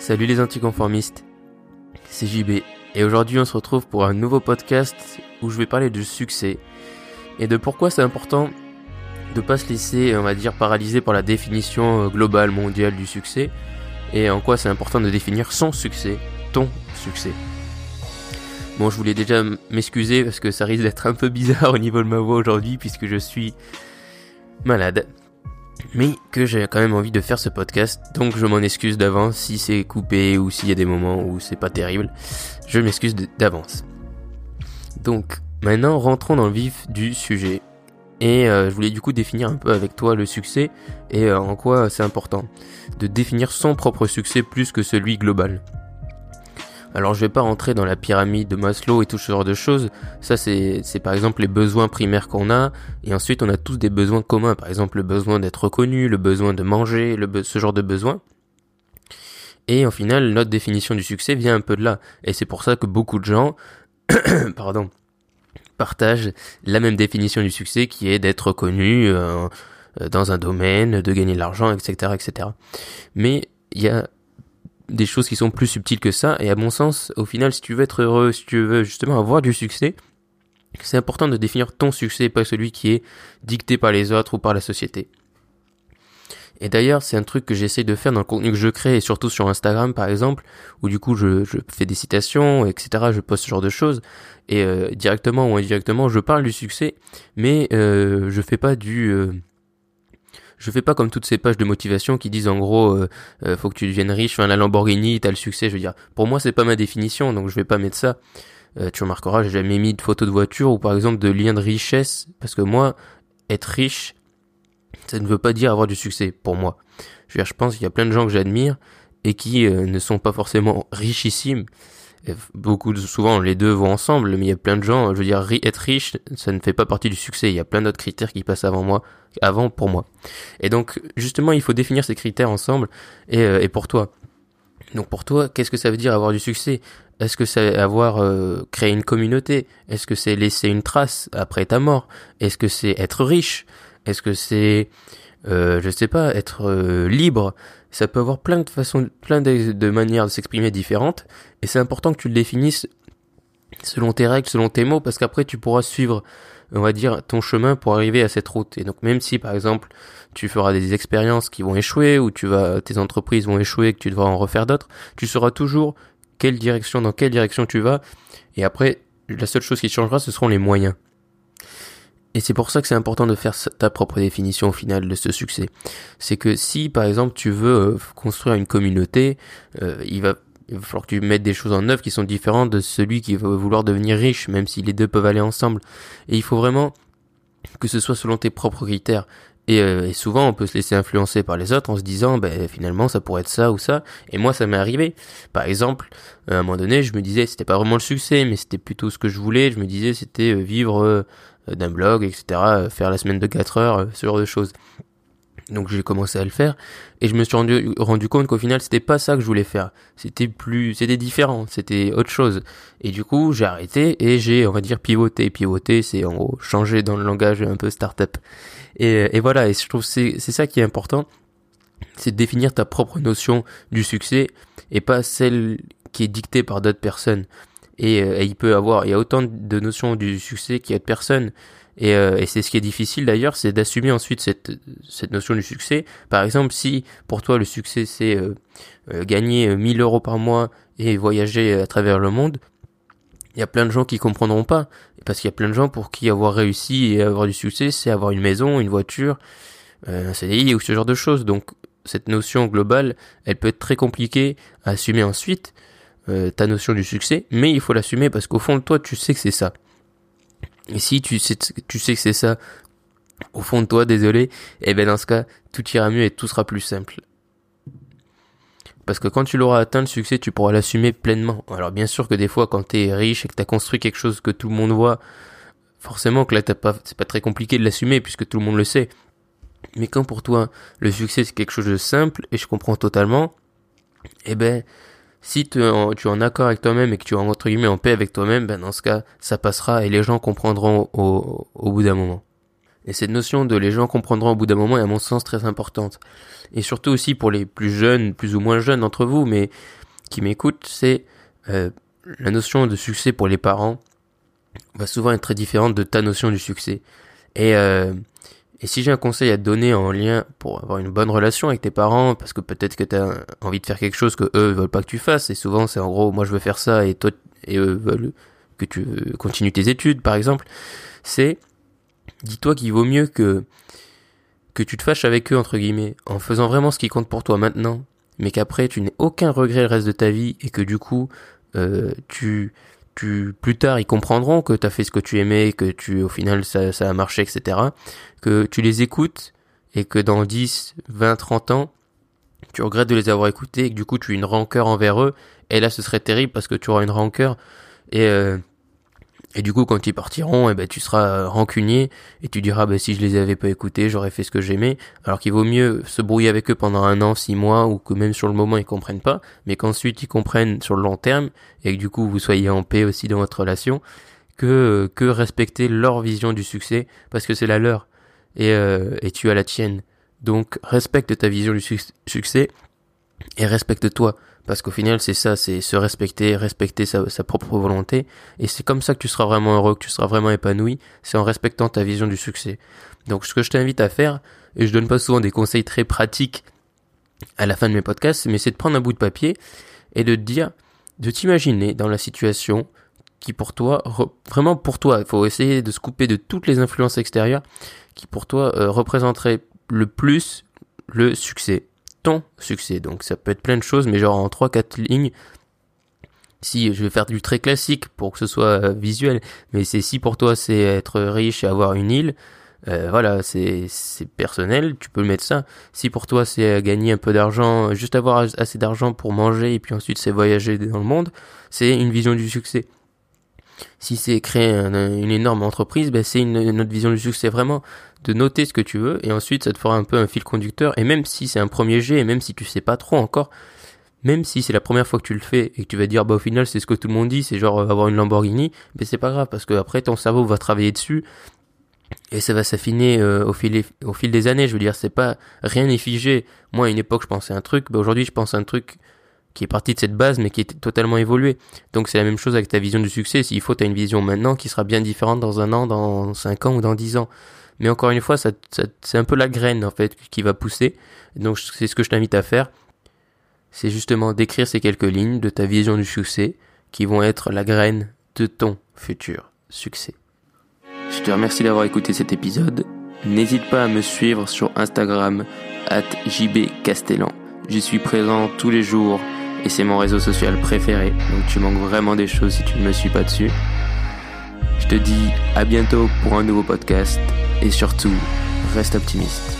Salut les anticonformistes, c'est JB et aujourd'hui on se retrouve pour un nouveau podcast où je vais parler du succès et de pourquoi c'est important de pas se laisser, on va dire, paralyser par la définition euh, globale mondiale du succès et en quoi c'est important de définir son succès, ton succès. Bon, je voulais déjà m'excuser parce que ça risque d'être un peu bizarre au niveau de ma voix aujourd'hui puisque je suis malade mais que j'ai quand même envie de faire ce podcast, donc je m'en excuse d'avance si c'est coupé ou s'il y a des moments où c'est pas terrible, je m'excuse d'avance. Donc maintenant rentrons dans le vif du sujet. Et euh, je voulais du coup définir un peu avec toi le succès et euh, en quoi c'est important de définir son propre succès plus que celui global. Alors je vais pas rentrer dans la pyramide de Maslow et tout ce genre de choses. Ça c'est par exemple les besoins primaires qu'on a et ensuite on a tous des besoins communs. Par exemple le besoin d'être reconnu, le besoin de manger, le ce genre de besoins. Et au final notre définition du succès vient un peu de là. Et c'est pour ça que beaucoup de gens, pardon, partagent la même définition du succès qui est d'être reconnu euh, dans un domaine, de gagner de l'argent, etc., etc. Mais il y a des choses qui sont plus subtiles que ça. Et à mon sens, au final, si tu veux être heureux, si tu veux justement avoir du succès, c'est important de définir ton succès, pas celui qui est dicté par les autres ou par la société. Et d'ailleurs, c'est un truc que j'essaie de faire dans le contenu que je crée, et surtout sur Instagram par exemple, où du coup je, fais des citations, etc. Je poste ce genre de choses, et euh, directement ou indirectement, je parle du succès, mais euh, je fais pas du... Euh, je fais pas comme toutes ces pages de motivation qui disent en gros euh, euh, faut que tu deviennes riche, enfin la Lamborghini, t'as le succès, je veux dire. Pour moi c'est pas ma définition, donc je vais pas mettre ça. Euh, tu remarqueras, j'ai jamais mis de photos de voiture ou par exemple de liens de richesse, parce que moi, être riche, ça ne veut pas dire avoir du succès pour moi. Je veux dire, je pense qu'il y a plein de gens que j'admire et qui ne sont pas forcément richissimes beaucoup souvent les deux vont ensemble mais il y a plein de gens je veux dire être riche ça ne fait pas partie du succès. Il y a plein d'autres critères qui passent avant moi avant pour moi. Et donc justement il faut définir ces critères ensemble et, euh, et pour toi. Donc pour toi qu'est-ce que ça veut dire avoir du succès? Est-ce que c'est avoir euh, créé une communauté? Est-ce que c'est laisser une trace après ta mort? Est-ce que c'est être riche? Est-ce que c'est euh, je sais pas être euh, libre? Ça peut avoir plein de façons, plein de, manières de s'exprimer différentes, et c'est important que tu le définisses selon tes règles, selon tes mots, parce qu'après tu pourras suivre, on va dire, ton chemin pour arriver à cette route. Et donc même si par exemple tu feras des expériences qui vont échouer, ou tu vas, tes entreprises vont échouer, que tu devras en refaire d'autres, tu sauras toujours quelle direction, dans quelle direction tu vas, et après la seule chose qui changera, ce seront les moyens. Et c'est pour ça que c'est important de faire ta propre définition au final de ce succès. C'est que si par exemple tu veux euh, construire une communauté, euh, il va il va falloir que tu mettes des choses en œuvre qui sont différentes de celui qui va vouloir devenir riche, même si les deux peuvent aller ensemble. Et il faut vraiment que ce soit selon tes propres critères. Et, euh, et, souvent, on peut se laisser influencer par les autres en se disant, ben finalement, ça pourrait être ça ou ça. Et moi, ça m'est arrivé. Par exemple, à un moment donné, je me disais, c'était pas vraiment le succès, mais c'était plutôt ce que je voulais. Je me disais, c'était vivre euh, d'un blog, etc., euh, faire la semaine de 4 heures, euh, ce genre de choses. Donc j'ai commencé à le faire et je me suis rendu, compte qu'au final c'était pas ça que je voulais faire. C'était plus, c'était différent, c'était autre chose. Et du coup j'ai arrêté et j'ai, on va dire, pivoté. Pivoter, c'est en gros changer dans le langage un peu startup. Et, et voilà, et je trouve c'est c'est ça qui est important, c'est de définir ta propre notion du succès et pas celle qui est dictée par d'autres personnes. Euh, et, il peut avoir, il y a autant de notions du succès qu'il y a de personnes. Et, euh, et c'est ce qui est difficile d'ailleurs, c'est d'assumer ensuite cette, cette notion du succès. Par exemple, si pour toi le succès c'est euh, gagner 1000 euros par mois et voyager à travers le monde, il y a plein de gens qui comprendront pas. Parce qu'il y a plein de gens pour qui avoir réussi et avoir du succès, c'est avoir une maison, une voiture, un CDI ou ce genre de choses. Donc cette notion globale, elle peut être très compliquée à assumer ensuite. Euh, ta notion du succès, mais il faut l'assumer parce qu'au fond de toi, tu sais que c'est ça. Et si tu sais, que c'est ça, au fond de toi, désolé, et eh ben dans ce cas, tout ira mieux et tout sera plus simple. Parce que quand tu l'auras atteint le succès, tu pourras l'assumer pleinement. Alors bien sûr que des fois, quand t'es riche et que t'as construit quelque chose que tout le monde voit, forcément que là t'as pas, c'est pas très compliqué de l'assumer puisque tout le monde le sait. Mais quand pour toi le succès c'est quelque chose de simple et je comprends totalement, eh ben si tu, es en accord avec toi-même et que tu es entre guillemets en paix avec toi-même, ben dans ce cas, ça passera et les gens comprendront au, au bout d'un moment. Et cette notion de les gens comprendront au bout d'un moment est à mon sens très importante. Et surtout aussi pour les plus jeunes, plus ou moins jeunes d'entre vous, mais qui m'écoutent, c'est euh, la notion de succès pour les parents va souvent être très différente de ta notion du succès. Et, euh, et si j'ai un conseil à te donner en lien pour avoir une bonne relation avec tes parents, parce que peut-être que tu as envie de faire quelque chose que eux veulent pas que tu fasses, et souvent c'est en gros moi je veux faire ça et toi et eux veulent que tu continues tes études par exemple, c'est dis-toi qu'il vaut mieux que que tu te fâches avec eux entre guillemets en faisant vraiment ce qui compte pour toi maintenant, mais qu'après tu n'aies aucun regret le reste de ta vie et que du coup euh, tu plus tard ils comprendront que tu as fait ce que tu aimais, que tu au final ça, ça a marché, etc. Que tu les écoutes et que dans 10, 20, 30 ans, tu regrettes de les avoir écoutés et que du coup tu as une rancœur envers eux. Et là ce serait terrible parce que tu auras une rancœur et euh, et du coup, quand ils partiront, eh ben, tu seras rancunier et tu diras, ben, si je les avais pas écoutés, j'aurais fait ce que j'aimais. Alors qu'il vaut mieux se brouiller avec eux pendant un an, six mois, ou que même sur le moment ils comprennent pas, mais qu'ensuite ils comprennent sur le long terme et que du coup vous soyez en paix aussi dans votre relation, que que respecter leur vision du succès parce que c'est la leur et euh, et tu as la tienne. Donc respecte ta vision du succès et respecte-toi. Parce qu'au final, c'est ça, c'est se respecter, respecter sa, propre volonté. Et c'est comme ça que tu seras vraiment heureux, que tu seras vraiment épanoui. C'est en respectant ta vision du succès. Donc, ce que je t'invite à faire, et je donne pas souvent des conseils très pratiques à la fin de mes podcasts, mais c'est de prendre un bout de papier et de te dire, de t'imaginer dans la situation qui pour toi, vraiment pour toi, il faut essayer de se couper de toutes les influences extérieures qui pour toi euh, représenteraient le plus le succès ton succès. Donc ça peut être plein de choses, mais genre en 3-4 lignes. Si je vais faire du très classique pour que ce soit euh, visuel, mais c'est si pour toi c'est être riche et avoir une île, euh, voilà, c'est personnel, tu peux le mettre ça. Si pour toi c'est euh, gagner un peu d'argent, juste avoir assez d'argent pour manger et puis ensuite c'est voyager dans le monde, c'est une vision du succès. Si c'est créer une énorme entreprise, ben c'est une, une, autre vision du succès vraiment de noter ce que tu veux et ensuite ça te fera un peu un fil conducteur et même si c'est un premier jet et même si tu sais pas trop encore même si c'est la première fois que tu le fais et que tu vas dire bah au final c'est ce que tout le monde dit c'est genre avoir une Lamborghini mais c'est pas grave parce que après ton cerveau va travailler dessus et ça va s'affiner euh, au fil au fil des années. Je veux dire c'est pas rien n'est figé. Moi à une époque je pensais un truc bah aujourd'hui je pense un truc qui est parti de cette base mais qui est totalement évolué. Donc c'est la même chose avec ta vision du succès. S'il faut tu as une vision maintenant qui sera bien différente dans un an dans cinq ans ou dans dix ans mais encore une fois, c'est un peu la graine en fait qui va pousser. Donc c'est ce que je t'invite à faire. C'est justement d'écrire ces quelques lignes de ta vision du succès qui vont être la graine de ton futur succès. Je te remercie d'avoir écouté cet épisode. N'hésite pas à me suivre sur Instagram at jbcastellan. J'y suis présent tous les jours et c'est mon réseau social préféré. Donc tu manques vraiment des choses si tu ne me suis pas dessus. Je te dis à bientôt pour un nouveau podcast et surtout, reste optimiste.